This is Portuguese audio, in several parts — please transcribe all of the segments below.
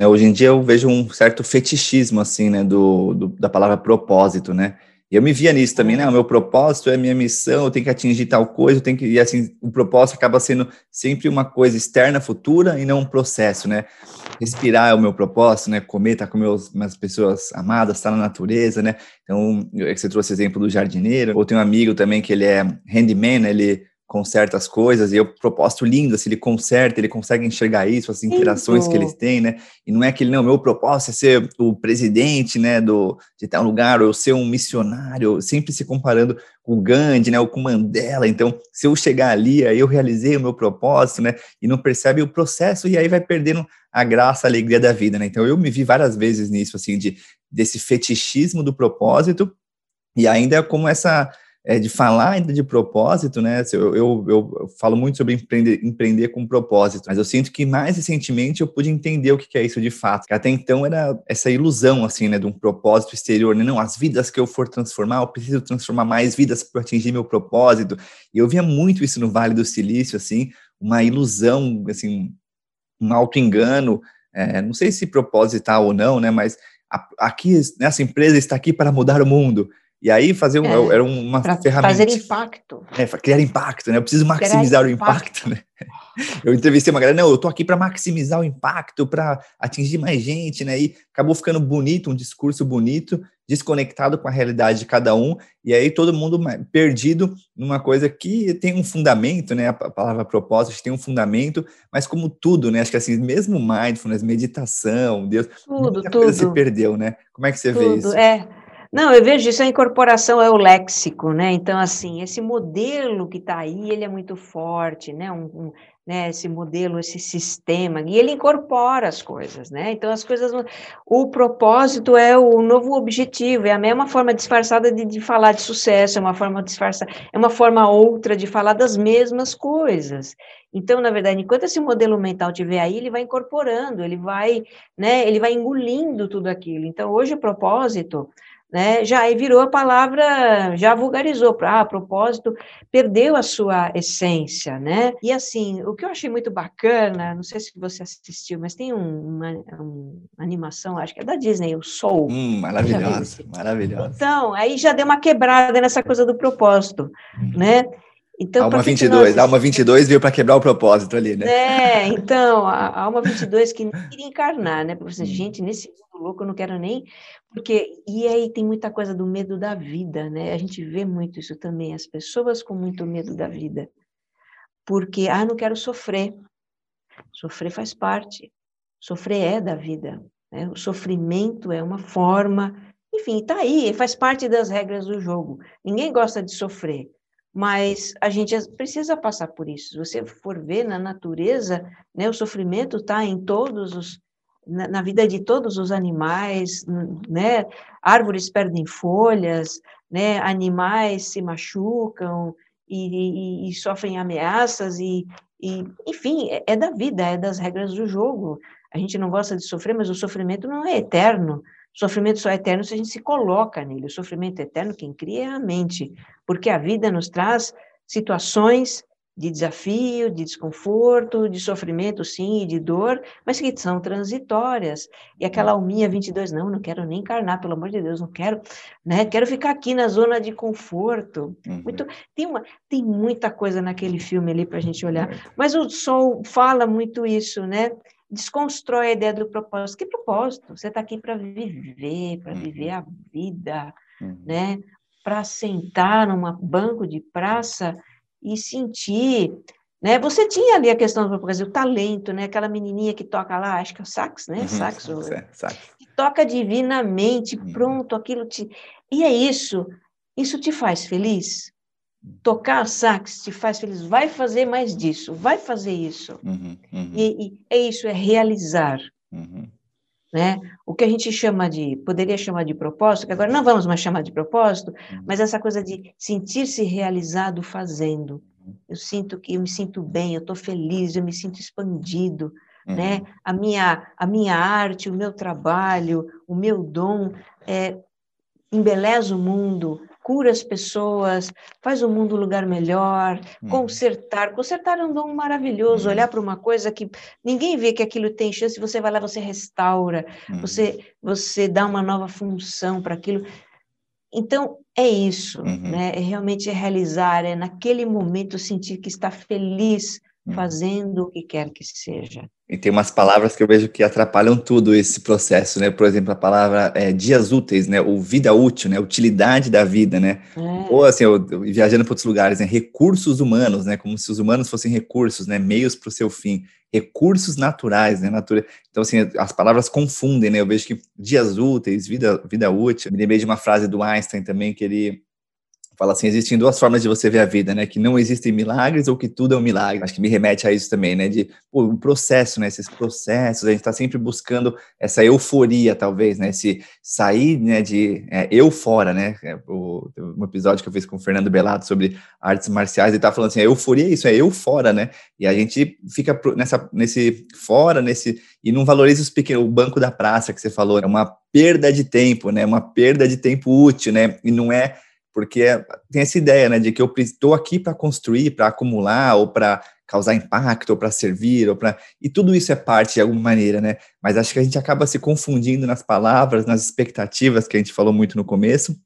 É, hoje em dia eu vejo um certo fetichismo, assim, né, do, do, da palavra propósito, né? E eu me via nisso também, né? O meu propósito é minha missão, eu tenho que atingir tal coisa, eu tenho que. E assim, o propósito acaba sendo sempre uma coisa externa, futura, e não um processo, né? Respirar é o meu propósito, né? Comer, estar tá com meus, minhas pessoas amadas, estar tá na natureza, né? Então, você trouxe exemplo do jardineiro, ou tem um amigo também que ele é handyman, né? ele conserta as coisas, e é um propósito lindo, se assim, ele conserta, ele consegue enxergar isso, as interações Lindo. que eles têm, né? E não é aquele, não, meu propósito é ser o presidente, né, do, de tal lugar, ou ser um missionário, sempre se comparando com o Gandhi, né, ou com Mandela, então, se eu chegar ali, aí eu realizei o meu propósito, né, e não percebe o processo, e aí vai perdendo a graça, a alegria da vida, né? Então, eu me vi várias vezes nisso, assim, de, desse fetichismo do propósito, e ainda como essa é, de falar ainda de propósito, né? Eu, eu, eu, falo muito sobre empreender, empreender com propósito, mas eu sinto que mais recentemente eu pude entender o que é isso de fato. Que até então era essa ilusão, assim, né, de um propósito exterior, né? Não, as vidas que eu for transformar, eu preciso transformar mais vidas para atingir meu propósito. E eu via muito isso no Vale do Silício, assim, uma ilusão, assim, um auto-engano, é, não sei se proposital ou não, né? Mas aqui, nessa empresa está aqui para mudar o mundo. E aí fazer um, é, era uma ferramenta. Fazer impacto. É, criar impacto, né? Eu preciso maximizar o impacto, né? Eu entrevistei uma galera, não, eu tô aqui para maximizar o impacto, para atingir mais gente, né? E acabou ficando bonito, um discurso bonito, desconectado com a realidade de cada um, e aí todo mundo perdido numa coisa que tem um fundamento, né? A palavra propósito tem um fundamento, mas como tudo, né? Acho que assim, mesmo mindfulness, meditação, Deus, tudo, muita tudo. coisa se perdeu, né? Como é que você tudo, vê isso? É. Não, eu vejo isso, a incorporação é o léxico, né? Então, assim, esse modelo que está aí, ele é muito forte, né? Um, um, né? Esse modelo, esse sistema, e ele incorpora as coisas, né? Então, as coisas. O propósito é o novo objetivo, é a mesma forma disfarçada de, de falar de sucesso, é uma forma disfarçada, é uma forma outra de falar das mesmas coisas. Então, na verdade, enquanto esse modelo mental estiver aí, ele vai incorporando, ele vai, né? Ele vai engolindo tudo aquilo. Então, hoje o propósito né, já virou a palavra, já vulgarizou, para ah, propósito, perdeu a sua essência, né? E assim, o que eu achei muito bacana, não sei se você assistiu, mas tem um, uma, uma, animação, acho que é da Disney, o Soul. Hum, maravilhosa, maravilhosa. Então, aí já deu uma quebrada nessa coisa do propósito, hum. né? Então, Alma 22, nós... Alma 22 veio para quebrar o propósito ali, né? É, então, a Alma 22 que não queria encarnar, né? Porque, assim, gente, nesse mundo louco eu não quero nem porque, e aí tem muita coisa do medo da vida, né? A gente vê muito isso também, as pessoas com muito medo da vida. Porque, ah, não quero sofrer. Sofrer faz parte. Sofrer é da vida. Né? O sofrimento é uma forma. Enfim, tá aí, faz parte das regras do jogo. Ninguém gosta de sofrer. Mas a gente precisa passar por isso. Se você for ver na natureza, né, o sofrimento está em todos os na, na, vida de todos os animais, né? Árvores perdem folhas, né? Animais se machucam e, e, e sofrem ameaças e, e enfim, é, é, da vida, é das regras do jogo. A gente não gosta de sofrer, mas o sofrimento não é eterno. O sofrimento só é eterno se a gente se coloca nele. O sofrimento eterno quem cria é a mente, porque a vida nos traz situações de desafio, de desconforto, de sofrimento, sim, e de dor, mas que são transitórias. E aquela alminha 22, não, não quero nem encarnar, pelo amor de Deus, não quero, né? Quero ficar aqui na zona de conforto. Uhum. Muito, tem, uma, tem muita coisa naquele filme ali para a gente olhar. Mas o Sol fala muito isso, né? Desconstrói a ideia do propósito. Que propósito? Você está aqui para viver, para uhum. viver a vida, uhum. né? Para sentar num banco de praça e sentir, né? Você tinha ali a questão do Brasil, o talento, né? Aquela menininha que toca lá, acho que é o sax, né? Uhum, sax, sax, é, sax. Que toca divinamente, uhum. pronto, aquilo te... E é isso, isso te faz feliz? Tocar sax te faz feliz, vai fazer mais disso, vai fazer isso. Uhum, uhum. e, e, é isso, é realizar. Uhum. Né? O que a gente chama de, poderia chamar de propósito, que agora não vamos mais chamar de propósito, uhum. mas essa coisa de sentir-se realizado fazendo. Eu sinto que eu me sinto bem, eu estou feliz, eu me sinto expandido, uhum. né? A minha, a minha arte, o meu trabalho, o meu dom é, embeleza o mundo, cura as pessoas, faz o mundo um lugar melhor, uhum. consertar. Consertar é um dom maravilhoso, uhum. olhar para uma coisa que ninguém vê que aquilo tem chance, você vai lá, você restaura, uhum. você, você dá uma nova função para aquilo. Então, é isso, uhum. né? É realmente realizar, é naquele momento sentir que está feliz Uhum. fazendo o que quer que seja. E tem umas palavras que eu vejo que atrapalham tudo esse processo, né? Por exemplo, a palavra é, dias úteis, né? Ou vida útil, né? Utilidade da vida, né? É. Ou assim, eu, eu, viajando para outros lugares, né? Recursos humanos, né? Como se os humanos fossem recursos, né? Meios para o seu fim. Recursos naturais, né? Natura... Então, assim, as palavras confundem, né? Eu vejo que dias úteis, vida, vida útil. Me lembrei de uma frase do Einstein também, que ele fala assim, existem duas formas de você ver a vida, né? Que não existem milagres ou que tudo é um milagre. Acho que me remete a isso também, né? De pô, um processo, né? Esses processos, a gente está sempre buscando essa euforia, talvez, né? Esse sair, né? De é, eu fora, né? É, o, um episódio que eu fiz com o Fernando Belato sobre artes marciais, ele tá falando assim, a euforia é isso, é eu fora, né? E a gente fica nessa, nesse fora, nesse e não valoriza os pequenos, o banco da praça que você falou, é uma perda de tempo, né? Uma perda de tempo útil, né? E não é porque tem essa ideia, né, de que eu estou aqui para construir, para acumular, ou para causar impacto, ou para servir, ou para e tudo isso é parte de alguma maneira, né? Mas acho que a gente acaba se confundindo nas palavras, nas expectativas que a gente falou muito no começo.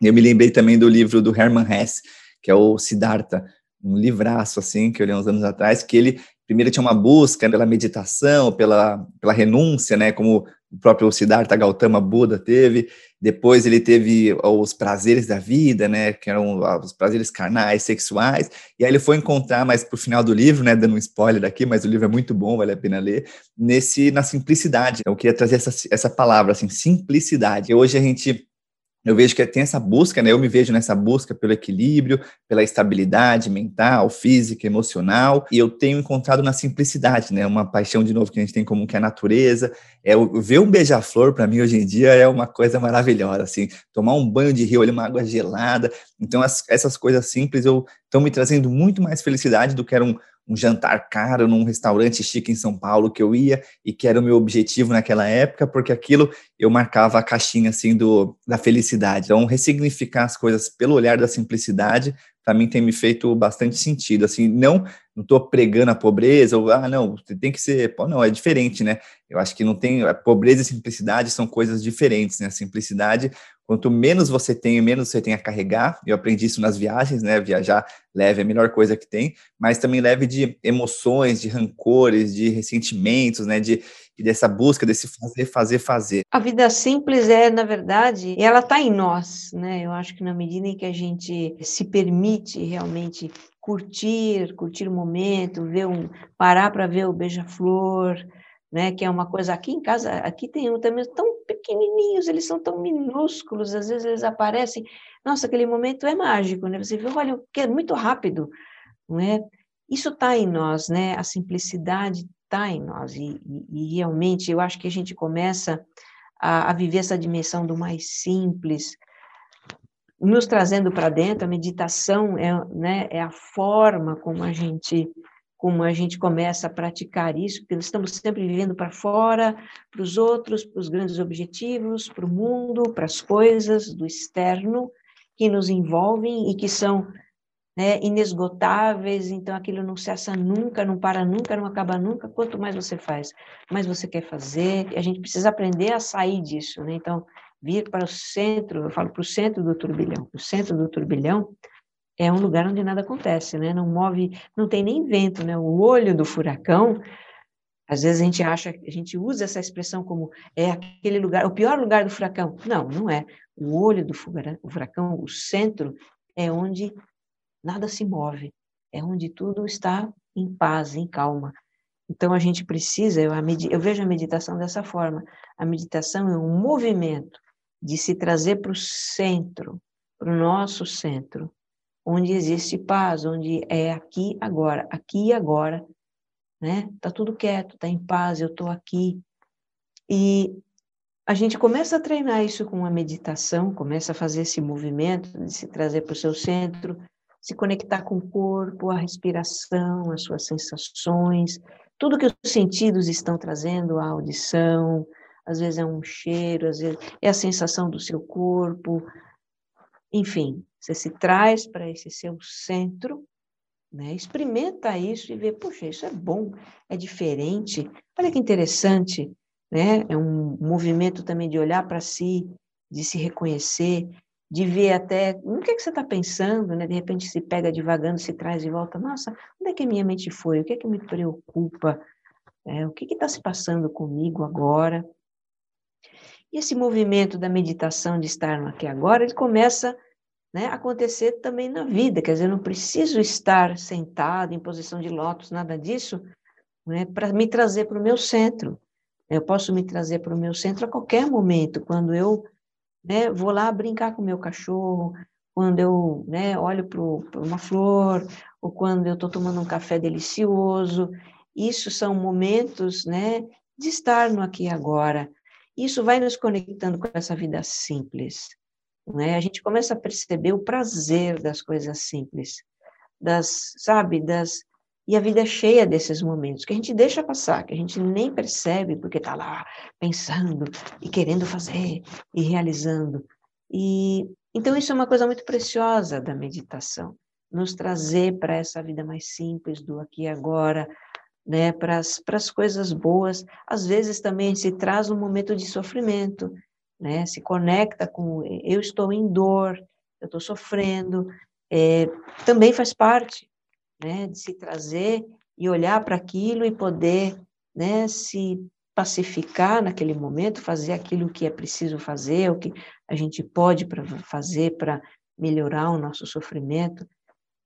Eu me lembrei também do livro do Hermann Hesse, que é o Siddhartha, um livraço assim que eu li uns anos atrás, que ele primeiro tinha uma busca pela meditação, pela, pela renúncia, né, como o próprio Siddhartha Gautama Buda teve, depois ele teve os prazeres da vida, né, que eram os prazeres carnais, sexuais, e aí ele foi encontrar, mais pro final do livro, né, dando um spoiler aqui, mas o livro é muito bom, vale a pena ler, nesse, na simplicidade, eu queria trazer essa, essa palavra, assim, simplicidade, hoje a gente eu vejo que tem essa busca, né? Eu me vejo nessa busca pelo equilíbrio, pela estabilidade mental, física, emocional, e eu tenho encontrado na simplicidade, né? Uma paixão de novo que a gente tem comum que é a natureza. É ver um beija-flor para mim hoje em dia é uma coisa maravilhosa, assim, tomar um banho de rio, olhar uma água gelada. Então as, essas coisas simples estão me trazendo muito mais felicidade do que era um, um jantar caro num restaurante chique em São Paulo que eu ia e que era o meu objetivo naquela época, porque aquilo eu marcava a caixinha assim do da felicidade. Então, ressignificar as coisas pelo olhar da simplicidade, para mim tem me feito bastante sentido. Assim, não não estou pregando a pobreza ou ah, não, tem que ser, pô, não, é diferente, né? Eu acho que não tem pobreza e simplicidade são coisas diferentes, né? A simplicidade Quanto menos você tem, menos você tem a carregar. Eu aprendi isso nas viagens, né? Viajar leve é a melhor coisa que tem, mas também leve de emoções, de rancores, de ressentimentos, né? De, dessa busca, desse fazer, fazer, fazer. A vida simples é, na verdade, ela está em nós, né? Eu acho que na medida em que a gente se permite realmente curtir, curtir o momento, ver um, parar para ver o beija-flor, né? Que é uma coisa aqui em casa, aqui tem um também tão pequenininhos, eles são tão minúsculos, às vezes eles aparecem. Nossa, aquele momento é mágico, né? Você vê, olha, que é muito rápido, não é? Isso está em nós, né? A simplicidade está em nós e, e, e, realmente eu acho que a gente começa a, a viver essa dimensão do mais simples, nos trazendo para dentro. A meditação é, né, é a forma como a gente como a gente começa a praticar isso, porque estamos sempre vivendo para fora, para os outros, para os grandes objetivos, para o mundo, para as coisas do externo que nos envolvem e que são né, inesgotáveis, então aquilo não cessa nunca, não para nunca, não acaba nunca. Quanto mais você faz, mais você quer fazer, a gente precisa aprender a sair disso. Né? Então, vir para o centro, eu falo para o centro do turbilhão, o centro do turbilhão é um lugar onde nada acontece, né? Não move, não tem nem vento, né? O olho do furacão, às vezes a gente acha, a gente usa essa expressão como é aquele lugar, o pior lugar do furacão. Não, não é. O olho do furacão, o centro, é onde nada se move, é onde tudo está em paz, em calma. Então a gente precisa, eu, eu vejo a meditação dessa forma. A meditação é um movimento de se trazer para o centro, para o nosso centro, onde existe paz, onde é aqui agora, aqui agora, né? Tá tudo quieto, tá em paz, eu tô aqui. E a gente começa a treinar isso com a meditação, começa a fazer esse movimento de se trazer para o seu centro, se conectar com o corpo, a respiração, as suas sensações, tudo que os sentidos estão trazendo, a audição, às vezes é um cheiro, às vezes é a sensação do seu corpo, enfim, Você se traz para esse seu centro, né? experimenta isso e vê, puxa, isso é bom, é diferente, olha que interessante, né? É um movimento também de olhar para si, de se reconhecer, de ver até o que, é que você está pensando, né? De repente se pega devagando, se traz de volta. Nossa, onde é que a minha mente foi? O que é que me preocupa? É, o que está se passando comigo agora? E esse movimento da meditação de estar no aqui agora, ele começa né, acontecer também na vida. Quer dizer, eu não preciso estar sentado em posição de lótus, nada disso, né, para me trazer para o meu centro. Eu posso me trazer para o meu centro a qualquer momento, quando eu né, vou lá brincar com o meu cachorro, quando eu né, olho para uma flor, ou quando eu estou tomando um café delicioso. Isso são momentos né, de estar no aqui e agora. Isso vai nos conectando com essa vida simples. Né? A gente começa a perceber o prazer das coisas simples, das, sabe, das e a vida é cheia desses momentos que a gente deixa passar, que a gente nem percebe porque está lá pensando e querendo fazer e realizando. E então isso é uma coisa muito preciosa da meditação, nos trazer para essa vida mais simples do aqui e agora, né, para as coisas boas. Às vezes também se traz um momento de sofrimento, né, se conecta com eu estou em dor, eu estou sofrendo, é, também faz parte né, de se trazer e olhar para aquilo e poder né, se pacificar naquele momento, fazer aquilo que é preciso fazer, o que a gente pode pra fazer para melhorar o nosso sofrimento.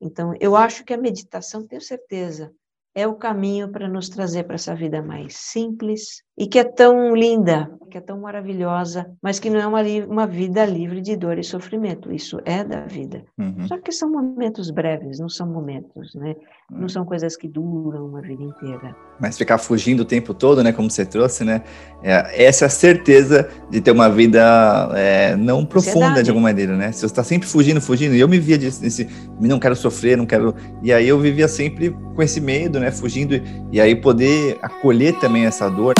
Então, eu acho que a meditação, tenho certeza, é o caminho para nos trazer para essa vida mais simples e que é tão linda, que é tão maravilhosa, mas que não é uma, uma vida livre de dor e sofrimento. Isso é da vida. Uhum. Só que são momentos breves, não são momentos, né? Uhum. Não são coisas que duram uma vida inteira. Mas ficar fugindo o tempo todo, né? Como você trouxe, né? É, essa é a certeza de ter uma vida é, não profunda Ansiedade. de alguma maneira, né? Se você está sempre fugindo, fugindo, e eu me via disso, desse, não quero sofrer, não quero. E aí eu vivia sempre com esse medo, né? Fugindo, e aí poder acolher também essa dor.